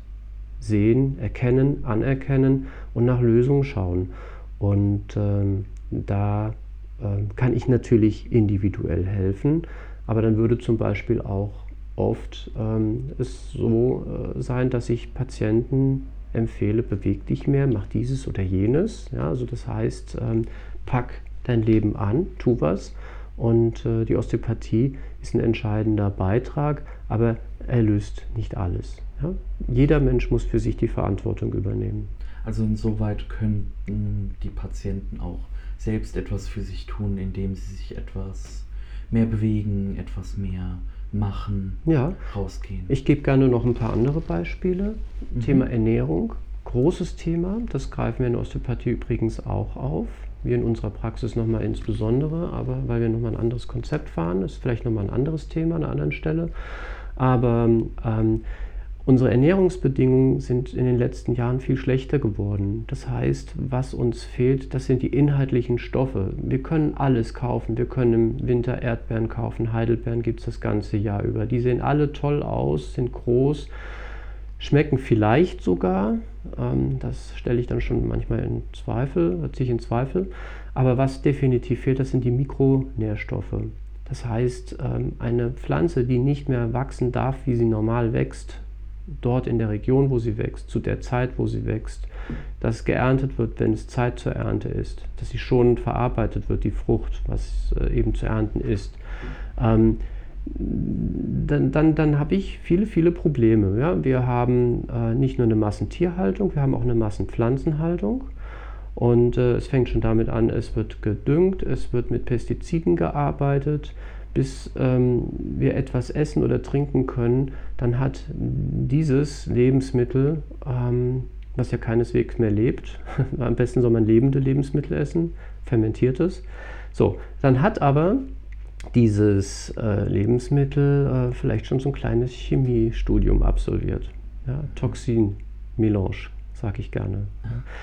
sehen, erkennen, anerkennen und nach Lösungen schauen. Und ähm, da ähm, kann ich natürlich individuell helfen, aber dann würde zum Beispiel auch oft ähm, es so äh, sein, dass ich Patienten empfehle, beweg dich mehr, mach dieses oder jenes. Ja, also das heißt, ähm, pack dein Leben an, tu was. Und äh, die Osteopathie ist ein entscheidender Beitrag, aber er löst nicht alles. Ja? Jeder Mensch muss für sich die Verantwortung übernehmen. Also insoweit könnten die Patienten auch selbst etwas für sich tun, indem sie sich etwas mehr bewegen, etwas mehr machen, Ja, rausgehen. ich gebe gerne noch ein paar andere Beispiele. Mhm. Thema Ernährung, großes Thema, das greifen wir in der Osteopathie übrigens auch auf. Wir in unserer Praxis nochmal insbesondere, aber weil wir nochmal ein anderes Konzept fahren, ist vielleicht nochmal ein anderes Thema an einer anderen Stelle. Aber ähm, unsere Ernährungsbedingungen sind in den letzten Jahren viel schlechter geworden. Das heißt, was uns fehlt, das sind die inhaltlichen Stoffe. Wir können alles kaufen. Wir können im Winter Erdbeeren kaufen. Heidelbeeren gibt es das ganze Jahr über. Die sehen alle toll aus, sind groß, schmecken vielleicht sogar. Ähm, das stelle ich dann schon manchmal in Zweifel, ziehe ich in Zweifel. Aber was definitiv fehlt, das sind die Mikronährstoffe. Das heißt, ähm, eine Pflanze, die nicht mehr wachsen darf, wie sie normal wächst, dort in der Region, wo sie wächst, zu der Zeit, wo sie wächst, dass geerntet wird, wenn es Zeit zur Ernte ist, dass sie schonend verarbeitet wird, die Frucht, was äh, eben zu ernten ist. Ähm, dann, dann, dann habe ich viele, viele Probleme. Ja? Wir haben äh, nicht nur eine Massentierhaltung, wir haben auch eine Massenpflanzenhaltung. Und äh, es fängt schon damit an, es wird gedüngt, es wird mit Pestiziden gearbeitet. Bis ähm, wir etwas essen oder trinken können, dann hat dieses Lebensmittel, ähm, was ja keineswegs mehr lebt, am besten soll man lebende Lebensmittel essen, fermentiertes. So, dann hat aber dieses äh, Lebensmittel äh, vielleicht schon so ein kleines Chemiestudium absolviert. Ja, Toxin-Melange, sage ich gerne.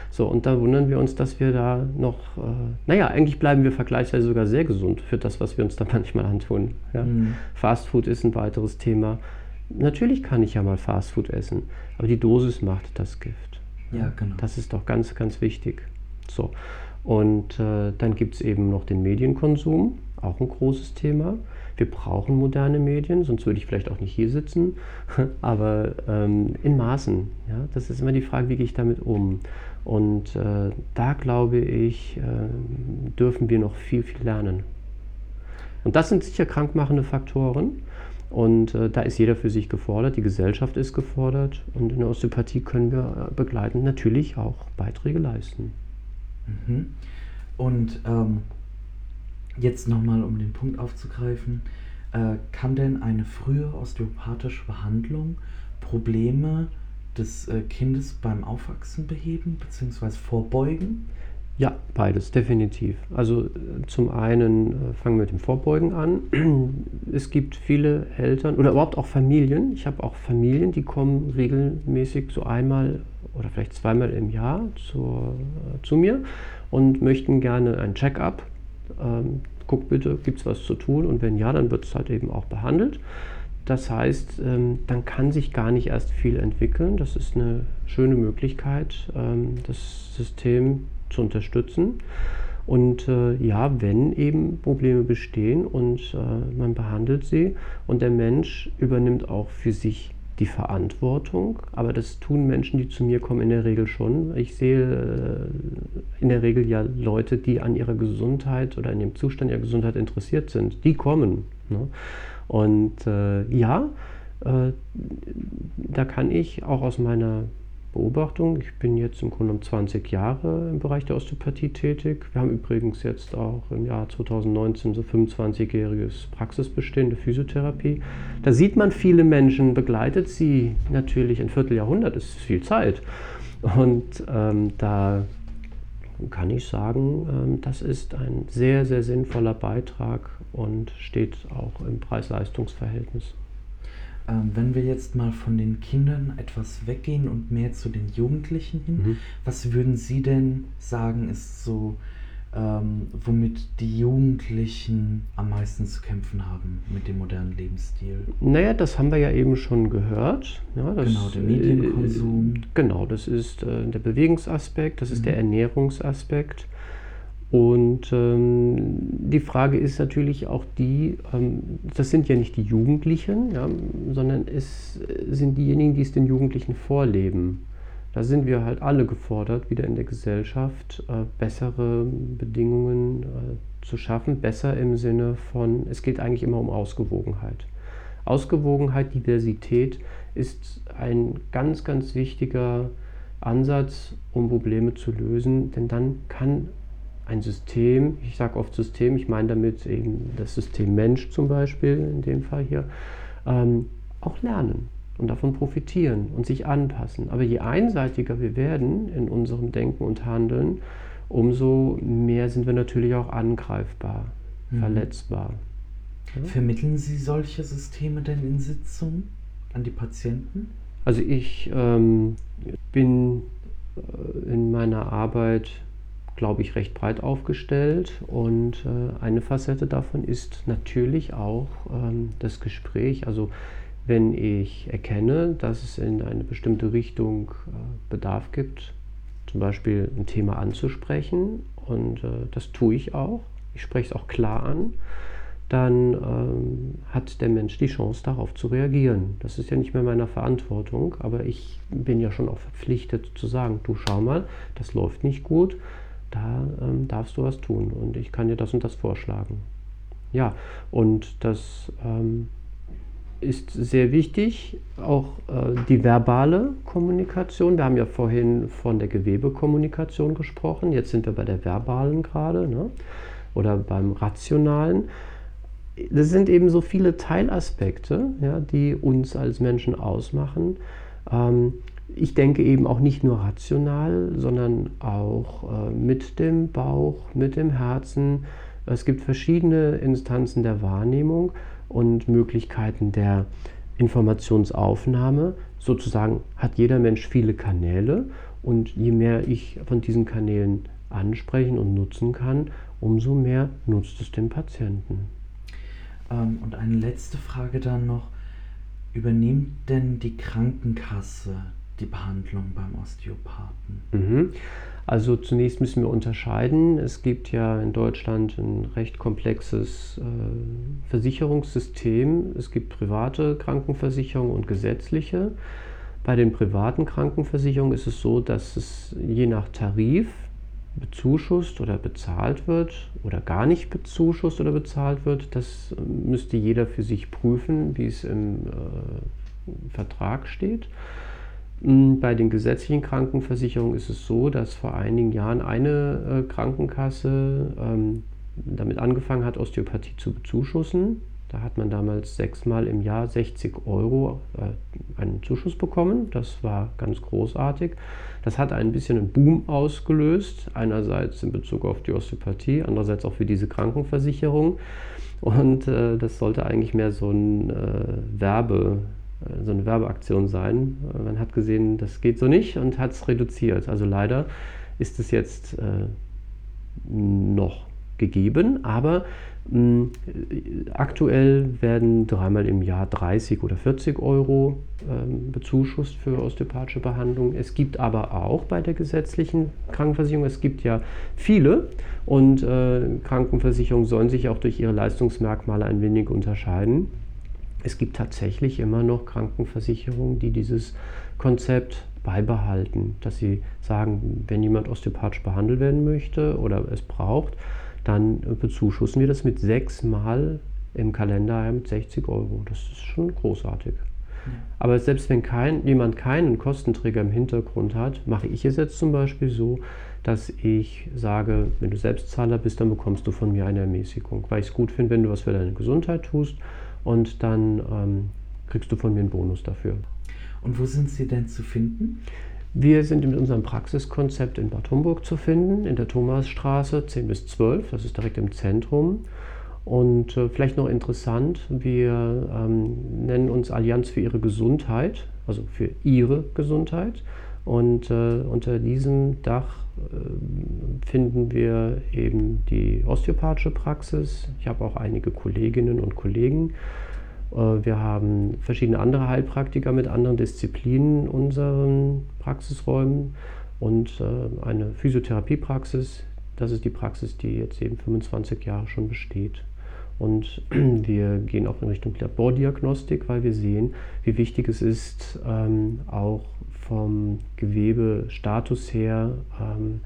So, und da wundern wir uns, dass wir da noch, äh, naja, eigentlich bleiben wir vergleichsweise sogar sehr gesund für das, was wir uns da manchmal antun. Ja? Mhm. Fast Food ist ein weiteres Thema. Natürlich kann ich ja mal Fast Food essen, aber die Dosis macht das Gift. Ja, genau. Das ist doch ganz, ganz wichtig. So. Und äh, dann gibt es eben noch den Medienkonsum, auch ein großes Thema. Wir brauchen moderne Medien, sonst würde ich vielleicht auch nicht hier sitzen, aber ähm, in Maßen. Ja? Das ist immer die Frage, wie gehe ich damit um? Und äh, da glaube ich, äh, dürfen wir noch viel, viel lernen. Und das sind sicher krankmachende Faktoren. Und äh, da ist jeder für sich gefordert, die Gesellschaft ist gefordert und in der Osteopathie können wir äh, begleitend natürlich auch Beiträge leisten. Mhm. Und ähm, jetzt nochmal, um den Punkt aufzugreifen, äh, kann denn eine frühe osteopathische Behandlung Probleme des äh, Kindes beim Aufwachsen beheben bzw. vorbeugen? Ja, beides, definitiv. Also äh, zum einen äh, fangen wir mit dem Vorbeugen an. Es gibt viele Eltern oder überhaupt auch Familien. Ich habe auch Familien, die kommen regelmäßig so einmal oder vielleicht zweimal im Jahr zur, äh, zu mir und möchten gerne ein Check-up. Ähm, guck bitte, gibt es was zu tun? Und wenn ja, dann wird es halt eben auch behandelt. Das heißt, ähm, dann kann sich gar nicht erst viel entwickeln. Das ist eine schöne Möglichkeit, ähm, das System zu unterstützen. Und äh, ja, wenn eben Probleme bestehen und äh, man behandelt sie und der Mensch übernimmt auch für sich die Verantwortung, aber das tun Menschen, die zu mir kommen, in der Regel schon. Ich sehe äh, in der Regel ja Leute, die an ihrer Gesundheit oder an dem Zustand ihrer Gesundheit interessiert sind. Die kommen. Ne? Und äh, ja, äh, da kann ich auch aus meiner Beobachtung, ich bin jetzt im Grunde um 20 Jahre im Bereich der Osteopathie tätig. Wir haben übrigens jetzt auch im Jahr 2019 so 25-jähriges Praxisbestehen der Physiotherapie. Da sieht man viele Menschen, begleitet sie natürlich ein Vierteljahrhundert, ist viel Zeit. Und ähm, da kann ich sagen, ähm, das ist ein sehr, sehr sinnvoller Beitrag und steht auch im Preis-Leistungs-Verhältnis. Ähm, wenn wir jetzt mal von den Kindern etwas weggehen und mehr zu den Jugendlichen hin, Mhm. was würden Sie denn sagen, ist so, ähm, womit die Jugendlichen am meisten zu kämpfen haben mit dem modernen Lebensstil? Naja, das haben wir ja eben schon gehört. Ja, das, Genau, der Medienkonsum. Äh, genau, das ist äh, der Bewegungsaspekt, das ist der Mhm. Ernährungsaspekt. Und ähm, die Frage ist natürlich auch die, ähm, das sind ja nicht die Jugendlichen, ja, sondern es sind diejenigen, die es den Jugendlichen vorleben. Da sind wir halt alle gefordert, wieder in der Gesellschaft äh, bessere Bedingungen äh, zu schaffen. Besser im Sinne von, es geht eigentlich immer um Ausgewogenheit. Ausgewogenheit, Diversität ist ein ganz, ganz wichtiger Ansatz, um Probleme zu lösen, denn dann kann ein System, ich sage oft System, ich meine damit eben das System Mensch zum Beispiel, in dem Fall hier, ähm, auch lernen und davon profitieren und sich anpassen. Aber je einseitiger wir werden in unserem Denken und Handeln, umso mehr sind wir natürlich auch angreifbar, mhm. verletzbar. Ja? Vermitteln Sie solche Systeme denn in Sitzungen an die Patienten? Also ich ähm, bin äh, in meiner Arbeit, glaube ich, recht breit aufgestellt und äh, eine Facette davon ist natürlich auch ähm, das Gespräch. Also wenn ich erkenne, dass es in eine bestimmte Richtung äh, Bedarf gibt, zum Beispiel ein Thema anzusprechen, und äh, das tue ich auch, ich spreche es auch klar an, dann ähm, hat der Mensch die Chance darauf zu reagieren. Das ist ja nicht mehr meiner Verantwortung, aber ich bin ja schon auch verpflichtet zu sagen, du schau mal, das läuft nicht gut, da ähm, darfst du was tun und ich kann dir das und das vorschlagen. Ja, und das ähm, ist sehr wichtig, auch äh, die verbale Kommunikation. Wir haben ja vorhin von der Gewebekommunikation gesprochen, jetzt sind wir bei der verbalen gerade ne? oder beim rationalen. Das sind eben so viele Teilaspekte, ja, die uns als Menschen ausmachen. Ähm, ich denke eben auch nicht nur rational, sondern auch äh, mit dem Bauch, mit dem Herzen. Es gibt verschiedene Instanzen der Wahrnehmung und Möglichkeiten der Informationsaufnahme. Sozusagen hat jeder Mensch viele Kanäle und je mehr ich von diesen Kanälen ansprechen und nutzen kann, umso mehr nutzt es dem Patienten. Ähm, und eine letzte Frage dann noch. Übernimmt denn die Krankenkasse die Behandlung beim Osteopathen? Mhm. Also zunächst müssen wir unterscheiden. Es gibt ja in Deutschland ein recht komplexes äh, Versicherungssystem. Es gibt private Krankenversicherungen und gesetzliche. Bei den privaten Krankenversicherungen ist es so, dass es je nach Tarif bezuschusst oder bezahlt wird oder gar nicht bezuschusst oder bezahlt wird. Das müsste jeder für sich prüfen, wie es im äh, Vertrag steht. Hm, bei den gesetzlichen Krankenversicherungen ist es so, dass vor einigen Jahren eine äh, Krankenkasse ähm, damit angefangen hat, Osteopathie zu bezuschussen. Da hat man damals sechsmal im Jahr 60 Euro äh, einen Zuschuss bekommen. Das war ganz großartig. Das hat ein bisschen einen Boom ausgelöst. Einerseits in Bezug auf die Osteopathie, andererseits auch für diese Krankenversicherung. Und äh, das sollte eigentlich mehr so ein Werbe so eine Werbeaktion sein. Man hat gesehen, das geht so nicht und hat es reduziert. Also leider ist es jetzt äh, noch gegeben, aber mh, aktuell werden dreimal im Jahr 30 oder 40 Euro äh, bezuschusst für osteopathische Behandlung. Es gibt aber auch bei der gesetzlichen Krankenversicherung, es gibt ja viele und äh, Krankenversicherungen sollen sich auch durch ihre Leistungsmerkmale ein wenig unterscheiden es gibt tatsächlich immer noch Krankenversicherungen, die dieses Konzept beibehalten, dass sie sagen, wenn jemand osteopathisch behandelt werden möchte oder es braucht, dann bezuschussen wir das mit sechsmal im Kalender mit 60 Euro. Das ist schon großartig. Aber selbst wenn kein, jemand keinen Kostenträger im Hintergrund hat, mache ich es jetzt zum Beispiel so, dass ich sage, wenn du Selbstzahler bist, dann bekommst du von mir eine Ermäßigung, weil ich es gut finde, wenn du was für deine Gesundheit tust und dann ähm, kriegst du von mir einen Bonus dafür. Und wo sind Sie denn zu finden? Wir sind mit unserem Praxiskonzept in Bad Homburg zu finden, in der Thomasstraße 10 bis 12, das ist direkt im Zentrum. Und äh, vielleicht noch interessant, wir ähm, nennen uns Allianz für Ihre Gesundheit, also für Ihre Gesundheit. Und äh, unter diesem Dach finden wir eben die osteopathische Praxis. Ich habe auch einige Kolleginnen und Kollegen. Äh, wir haben verschiedene andere Heilpraktiker mit anderen Disziplinen in unseren Praxisräumen und äh, eine Physiotherapiepraxis. Das ist die Praxis, die jetzt eben 25 Jahre schon besteht. Und wir gehen auch in Richtung Labordiagnostik, weil wir sehen, wie wichtig es ist, ähm, auch vom Gewebestatus her ähm,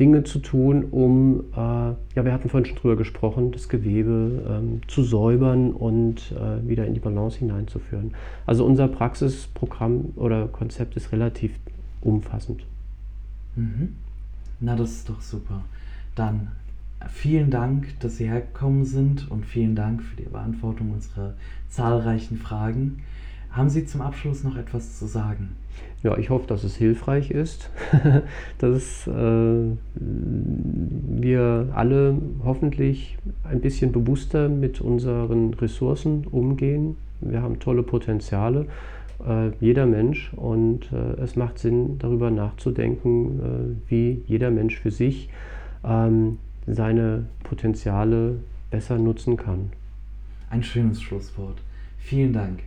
Dinge zu tun, um, äh, ja, wir hatten vorhin schon drüber gesprochen, das Gewebe ähm, zu säubern und äh, wieder in die Balance hineinzuführen. Also unser Praxisprogramm oder Konzept ist relativ umfassend. Mhm. Na, das ist doch super. Dann vielen Dank, dass Sie hergekommen sind und vielen Dank für die Beantwortung unserer zahlreichen Fragen. Haben Sie zum Abschluss noch etwas zu sagen? Ja, ich hoffe, dass es hilfreich ist, dass äh, wir alle hoffentlich ein bisschen bewusster mit unseren Ressourcen umgehen. Wir haben tolle Potenziale, äh, jeder Mensch, und äh, es macht Sinn, darüber nachzudenken, äh, wie jeder Mensch für sich ähm, seine Potenziale besser nutzen kann. Ein schönes Schlusswort. Vielen Dank.